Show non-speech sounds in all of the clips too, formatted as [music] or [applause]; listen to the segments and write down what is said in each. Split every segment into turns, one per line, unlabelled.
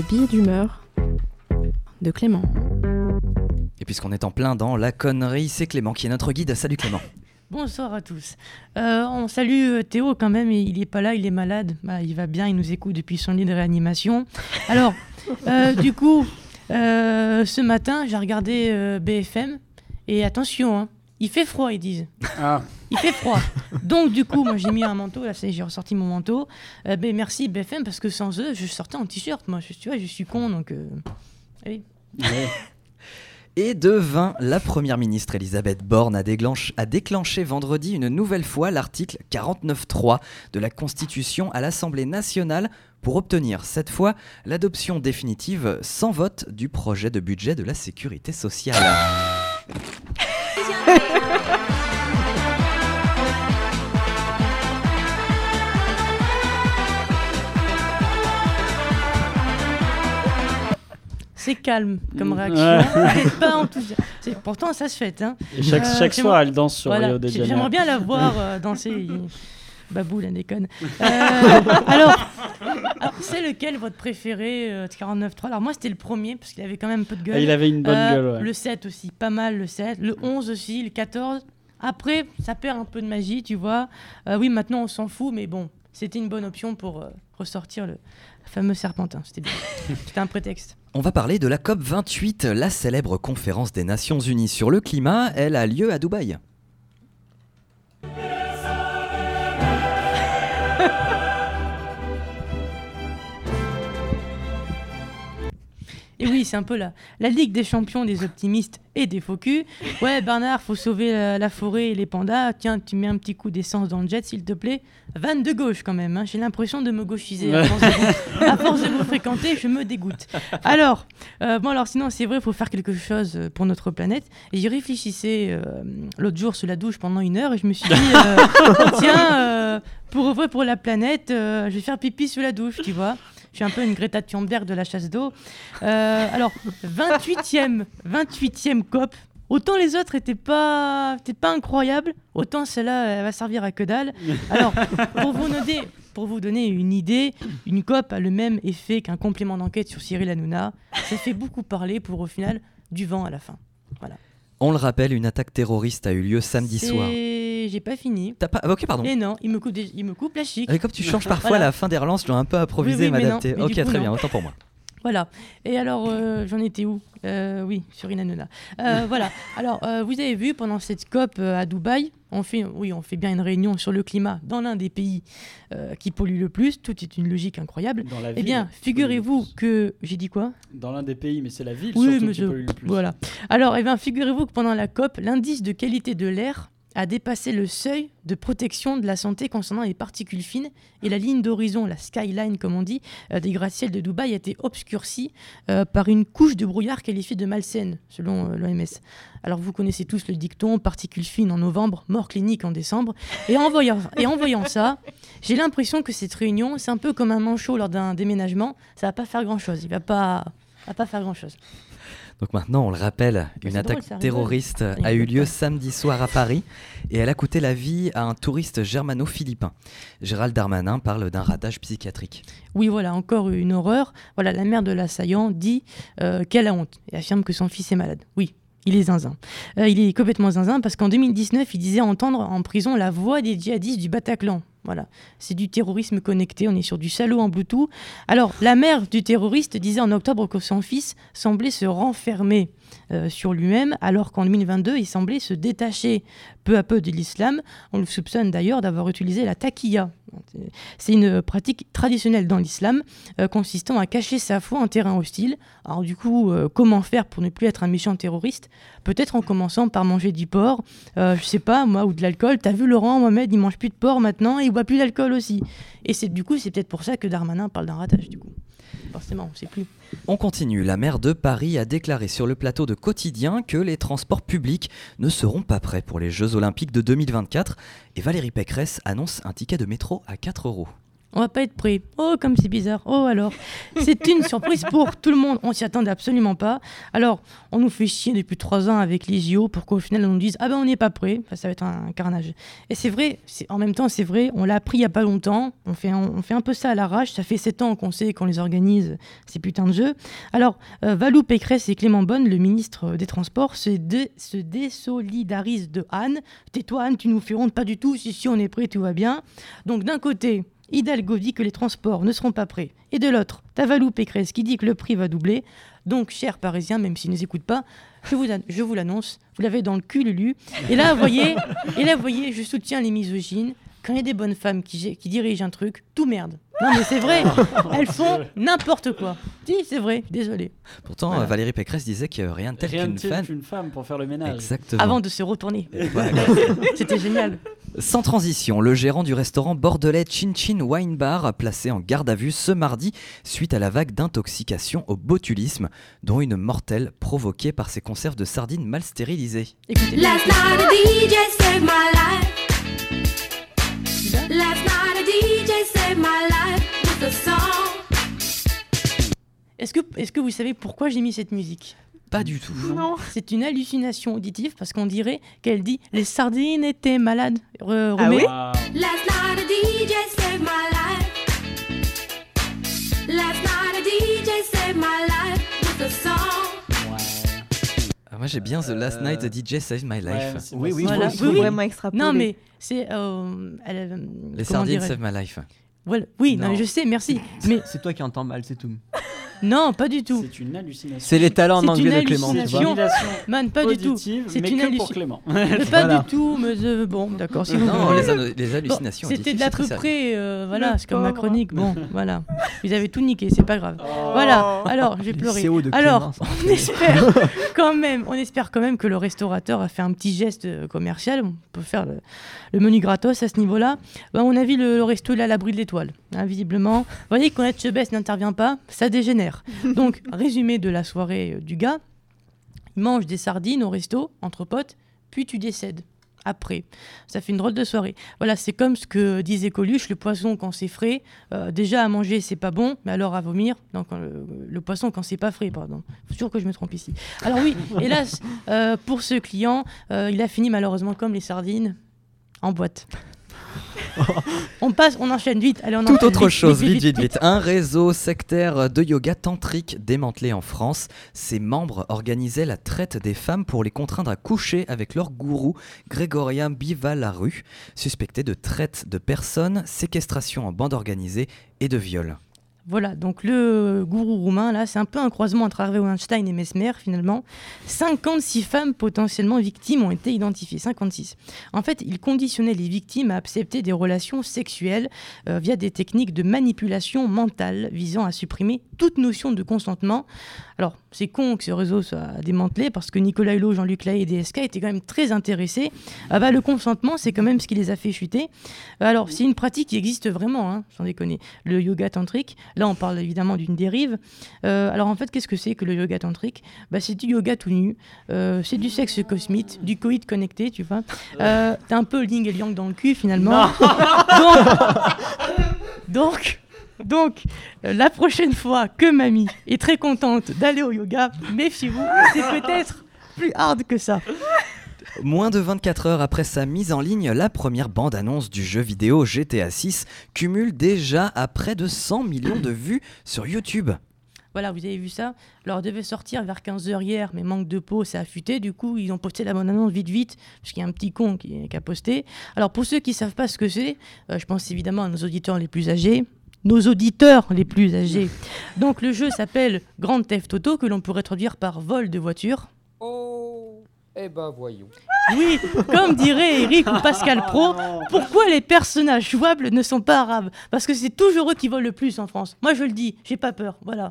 le billet d'humeur de Clément.
Et puisqu'on est en plein dans la connerie, c'est Clément qui est notre guide. Salut Clément. [laughs]
Bonsoir à tous. Euh, on salue euh, Théo quand même, il n'est pas là, il est malade. Bah, il va bien, il nous écoute depuis son lit de réanimation. Alors, [laughs] euh, du coup, ce matin, j'ai regardé BFM et attention, hein, il fait froid, ils disent. Ah. Il fait froid. Donc, du coup, moi, j'ai mis un manteau. Là, j'ai ressorti mon manteau. ben, merci BFM, parce que sans eux, je sortais en t-shirt. Moi, je, tu vois, je suis con, donc. Allez.
Et de 20, la première ministre Elisabeth Borne a, a, déclenché vendredi une nouvelle fois l'article 49.3 de la Constitution à l'Assemblée nationale pour obtenir cette fois l'adoption définitive sans vote du projet de budget de la sécurité sociale.
Calme comme réaction. [laughs] pas [laughs] enthousiaste. Pourtant, ça se fait. Hein.
chaque, euh, chaque soir, elle danse sur Rio de Janeiro.
J'aimerais bien la voir [laughs] euh, danser. Babou, la déconne. Euh, alors, c'est lequel votre préféré, 49.3 Alors moi, c'était le premier, parce qu'il avait quand même un peu de gueule. Ah,
il avait une bonne gueule, ouais.
Le 7 aussi, pas mal le 7. Le 11 aussi, le 14. Après, ça perd un peu de magie, tu vois. oui, maintenant, on s'en fout, mais bon, c'était une bonne option pour ressortir le fameux serpentin. C'était bien. [laughs] C'était un prétexte.
On va parler de la COP 28, la célèbre conférence des Nations Unies sur le climat. Elle a lieu à Dubaï.
Oui, c'est un peu la, la Ligue des champions des optimistes et des faux culs. Ouais, Bernard, faut sauver la, forêt et les pandas. Tiens, tu mets un petit coup d'essence dans le jet, s'il te plaît. Van de gauche, quand même. Hein. J'ai l'impression de me gauchiser. À force, de vous, fréquenter, je me dégoûte. Alors, euh, bon, alors sinon, c'est vrai, il faut faire quelque chose euh, pour notre planète. Et j'y réfléchissais euh, l'autre jour sous la douche pendant une heure et je me suis dit, [laughs] tiens, pour vrai, pour la planète, je vais faire pipi sous la douche, tu vois. Je suis un peu une Greta Thunberg de la chasse d'eau. Euh, alors, 28e, 28e COP. Autant les autres n'étaient pas, pas incroyables, autant celle-là, elle va servir à que dalle. Alors, pour vous, donner, pour vous donner une idée, une COP a le même effet qu'un complément d'enquête sur Cyril Hanouna. Ça fait beaucoup parler pour au final du vent à la fin. Voilà.
On le rappelle, une attaque terroriste a eu lieu samedi soir.
J'ai pas fini.
T'as pas... Ah, ok, pardon.
Et non, il me coupe, il me coupe la chic.
Et comme tu changes [laughs] parfois la fin des relances, je dois un peu improviser, m'adapter. Ok, très bien, autant pour moi. [laughs]
Voilà. Et alors, euh, j'en étais où? Euh, Oui, sur Inanuna. Euh, [laughs] voilà. Alors, vous avez vu, pendant cette COP à Dubaï, on fait, oui, on fait bien une réunion sur le climat dans l'un des pays qui pollue le plus. Tout est une logique incroyable. Dans la eh bien, figurez-vous que... J'ai dit quoi?
Dans l'un des pays, mais c'est la ville surtout qui pollue le plus.
Voilà. Alors, eh bien, figurez-vous que pendant la COP, l'indice de qualité de l'air a dépassé le seuil de protection de la santé concernant les particules fines et la ligne d'horizon, la skyline comme on dit, euh, des gratte-ciels de Dubaï a été obscurcie euh, par une couche de brouillard qualifiée de malsaine, selon euh, l'OMS. Alors vous connaissez tous le dicton particules fines en novembre, mort clinique en décembre. Et en voyant, et en voyant ça, j'ai l'impression que cette réunion, c'est un peu comme un manchot lors d'un déménagement, ça va pas faire grand-chose, il va pas, va pas faire grand-chose.
Donc maintenant, on le rappelle, une attaque terroriste a eu lieu samedi soir à Paris et elle a coûté la vie à un touriste germano-philippin. Gérald Darmanin parle d'un ratage psychiatrique.
Oui, voilà, encore une horreur. Voilà, la mère de l'assaillant dit euh, qu'elle a honte et affirme que son fils est malade. Oui, il est zinzin. Euh, il est complètement zinzin parce qu'en 2019, il disait entendre en prison la voix des djihadistes du Bataclan. Voilà, c'est du terrorisme connecté, on est sur du salaud en Bluetooth. Alors, la mère du terroriste disait en octobre que son fils semblait se renfermer euh, sur lui-même, alors qu'en 2022, il semblait se détacher peu à peu de l'islam. On le soupçonne d'ailleurs d'avoir utilisé la taquilla. C'est une pratique traditionnelle dans l'islam, euh, consistant à cacher sa foi en terrain hostile. Alors du coup, euh, comment faire pour ne plus être un méchant terroriste? Peut-être en commençant par manger du porc, je sais pas, moi, ou de l'alcool. T'as vu Laurent, Mohamed, il mange plus de porc maintenant et il boit plus d'alcool aussi. Et c'est du coup, c'est peut-être pour ça que Darmanin parle d'un ratage du coup. Forcément, on sait plus.
On continue. La maire de Paris a déclaré sur le plateau de Quotidien que les transports publics ne seront pas prêts pour les Jeux Olympiques de 2024 et Valérie Pécresse annonce un ticket de métro à 4 euros.
On va pas être prêt. Oh, comme c'est bizarre. Oh, alors. C'est une surprise pour tout le monde. On s'y attendait absolument pas. Alors, on nous fait chier depuis trois ans avec les JO pour qu'au final, on nous dise Ah ben, on n'est pas prêt. ça va être un carnage. Et c'est vrai, en même temps, c'est vrai, on l'a appris il y a pas longtemps. On fait, on, fait un peu ça à l'arrache. Ça fait sept ans qu'on sait qu'on les organise, ces putains de jeux. Alors, euh, Valou Pécresse et Clément Bonne, le ministre des Transports, se, se désolidarisent de Anne. Tais-toi, Anne, tu nous fais honte. Pas du tout. Si, si, on est prêt, tout va bien. Donc, d'un côté, Hidalgo dit que les transports ne seront pas prêts. Et de l'autre, Tavalou Pécresse qui dit que le prix va doubler. Donc, chers Parisiens, même s'ils ne nous écoutent pas, je vous, je vous l'annonce, vous l'avez dans le cul, Lulu. Et là, vous voyez, et là, vous voyez, je soutiens les misogynes. Quand il y a des bonnes femmes qui, qui dirigent un truc, tout merde. Non, mais c'est vrai, [laughs] elles font n'importe quoi. Si, c'est vrai, désolé.
Pourtant, Valérie Pécresse disait qu'il n'y a rien de tel qu'une
femme. femme pour faire le ménage.
Exactement.
Avant de se retourner. C'était génial.
Sans transition, le gérant du restaurant bordelais Chin Chin Wine Bar a placé en garde à vue ce mardi suite à la vague d'intoxication au botulisme, dont une mortelle provoquée par ses conserves de sardines mal stérilisées.
Est-ce que, est que vous savez pourquoi j'ai mis cette musique?
Pas du tout.
Non. C'est une hallucination auditive parce qu'on dirait qu'elle dit les sardines étaient malades.
Re ah oui
ah, moi j'ai bien The Last euh, Night the DJ Saved My Life.
oui, oui, voilà. oui, vraiment extrapoler.
Non mais c'est euh, euh,
les sardines Saved My Life.
Voilà. Oui, non. je sais, merci. Mais
c'est toi qui entends mal, c'est tout.
Non, pas du tout.
C'est une hallucination.
C'est les talents en anglais de Clément. C'est
une Man, pas du tout.
C'est une hallucination.
pas [laughs] du tout, mais euh, bon, d'accord. Si
non, les, hallucinations.
C'était de l'à peu près, euh, voilà, c'est comme ma chronique. Bon, [laughs] voilà. Vous avez tout niqué, c'est pas grave. Oh. Voilà. Alors, j'ai pleuré. Alors, on espère [laughs] quand même, on espère quand même que le restaurateur a fait un petit geste euh, commercial. On peut faire le, menu gratos à ce niveau-là. Bah, à mon avis, le, resto il est à l'abri de l'étoile, hein, visiblement. Vous voyez, quand baisse n'intervient pas, ça dégénère. [laughs] Donc, résumé de la soirée euh, du gars, il mange des sardines au resto, entre potes, puis tu décèdes. Après, ça fait une drôle de soirée. Voilà, c'est comme ce que disait Coluche, le poisson quand c'est frais, euh, déjà à manger c'est pas bon, mais alors à vomir, donc euh, le, poisson quand c'est pas frais, pardon. Faut sûr que je me trompe ici. Alors oui, [laughs] hélas, pour ce client, il a fini malheureusement comme les sardines en boîte. [laughs] on passe, on enchaîne vite. Allez, on
Tout autre chose, vite, vite, vite, Un réseau sectaire de yoga tantrique démantelé en France. Ses membres organisaient la traite des femmes pour les contraindre à coucher avec leur gourou Grégorien Bivalaru, suspecté de traite de personnes, séquestration en bande organisée et de viol.
Voilà, donc le gourou roumain, là, c'est un peu un croisement entre Harvey Weinstein et Mesmer, finalement. 56 femmes potentiellement victimes ont été identifiées, 56. En fait, il conditionnait les victimes à accepter des relations sexuelles euh, via des techniques de manipulation mentale visant à supprimer toute notion de consentement. Alors, c'est con que ce réseau soit démantelé parce que Nicolas Hulot, Jean-Luc Lahaye et DSK étaient quand même très intéressés. Ah bah, le consentement, c'est quand même ce qui les a fait chuter. Alors, c'est une pratique qui existe vraiment, hein, sans déconner. Le yoga tantrique, là, on parle évidemment d'une dérive. Euh, alors, en fait, qu'est-ce que c'est que le yoga tantrique? Bah, C'est du yoga tout nu, euh, c'est du sexe cosmite, du coït connecté, tu vois. Euh, T'as un peu le yin et le yang dans le cul, finalement. donc, [laughs] donc donc, euh, la prochaine fois que mamie est très contente d'aller au yoga, méfiez-vous, c'est peut-être plus hard que ça.
Moins de 24 heures après sa mise en ligne, la première bande-annonce du jeu vidéo GTA 6 cumule déjà à près de 100 millions de vues sur YouTube.
Voilà, vous avez vu ça Alors, elle devait sortir vers 15h hier, mais manque de peau, ça a fuité. Du coup, ils ont posté la bande-annonce vite, vite, parce qu'il y a un petit con qui, a posté. Alors, pour ceux qui ne savent pas ce que c'est, euh, je pense évidemment à nos auditeurs les plus âgés nos auditeurs les plus âgés. Donc le jeu s'appelle Grand Theft Auto, que l'on pourrait traduire par vol de voiture.
Oh, eh ben voyons.
Oui, comme dirait Eric ou Pascal Pro, pourquoi les personnages jouables ne sont pas arabes? Parce que c'est toujours eux qui volent le plus en France. Moi je le dis, j'ai pas peur, voilà.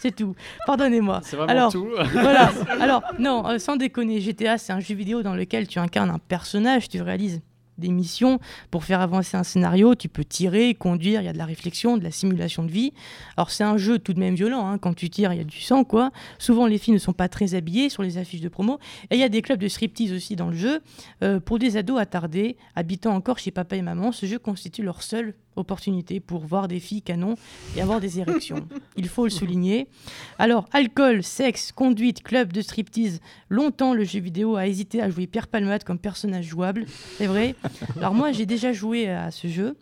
C'est tout. Pardonnez-moi.
C'est vraiment Alors, tout.
voilà. Alors, non, euh, sans déconner, GTA, c'est un jeu vidéo dans lequel tu incarnes un personnage, tu réalises des missions pour faire avancer un scénario. Tu peux tirer, conduire, il y a de la réflexion, de la simulation de vie. Alors c'est un jeu tout de même violent, hein. quand tu tires, il y a du sang, quoi. Souvent les filles ne sont pas très habillées sur les affiches de promo. Et il y a des clubs de striptease aussi dans le jeu. Euh, pour des ados attardés, habitant encore chez papa et maman, ce jeu constitue leur seul opportunité pour voir des filles canon et avoir des érections. Il faut le souligner. Alors, alcool, sexe, conduite, club de striptease. Longtemps, le jeu vidéo a hésité à jouer Pierre Palmade comme personnage jouable. C'est vrai. Alors moi, j'ai déjà joué à ce jeu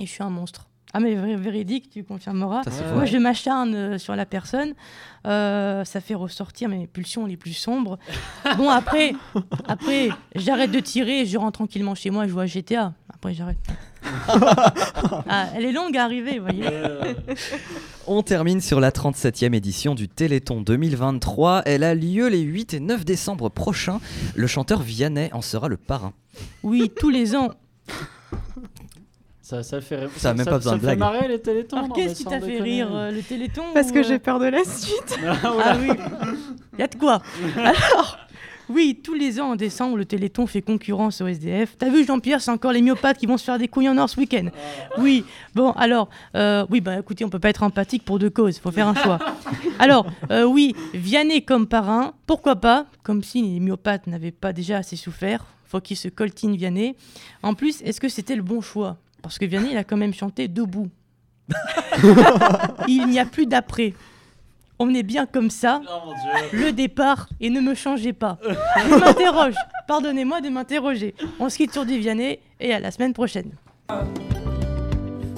et je suis un monstre. Ah mais véridique, tu confirmeras. Moi, je m'acharne euh, sur la personne. Euh, ça fait ressortir mes pulsions les plus sombres. bon, après, après j'arrête de tirer, je rentre tranquillement chez moi et je joue à GTA. Après, j'arrête. Ah, elle est longue à arriver, vous voyez.
On termine sur la 37e édition du Téléthon 2023. Elle a lieu les 8 et 9 décembre prochains. Le chanteur Vianney en sera le parrain.
Oui, tous les ans.
Ça, ça fait,
ça, même pas besoin
ça
de blague.
fait marrer les télétons.
Alors qu'est-ce qui t'a fait rire euh, le téléthon
Parce que
euh
j'ai peur de la suite. [laughs]
Ah,
ah oui, y a de quoi. Alors, [laughs] oui, tous les ans en décembre, le Téléthon fait concurrence au SDF. T'as vu Jean-Pierre, c'est encore les myopathes qui vont se faire des couilles en or ce week-end. Oui, bon, alors, euh, oui, bah écoutez, on peut pas être empathique pour deux causes, faut faire un choix. [laughs] Alors, euh, oui, Vianney comme parrain, pourquoi pas Comme si les myopathes n'avaient pas déjà assez souffert, faut qu'ils se coltinent Vianney. En plus, est-ce que c'était le bon choix? Parce que Vianney, il a quand même chanté debout. [laughs] il n'y a plus d'après on est bien comme ça,
Oh,
le départ, et ne me changez pas. Je m'interroge, pardonnez-moi de m'interroger. On se quitte sur du Vianney, et à la semaine prochaine.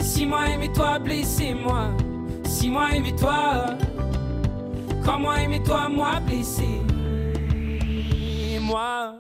Si moi aimez-toi, blessez-moi. Si moi aimez-toi, comme moi aimez-toi, moi blessé. Moi.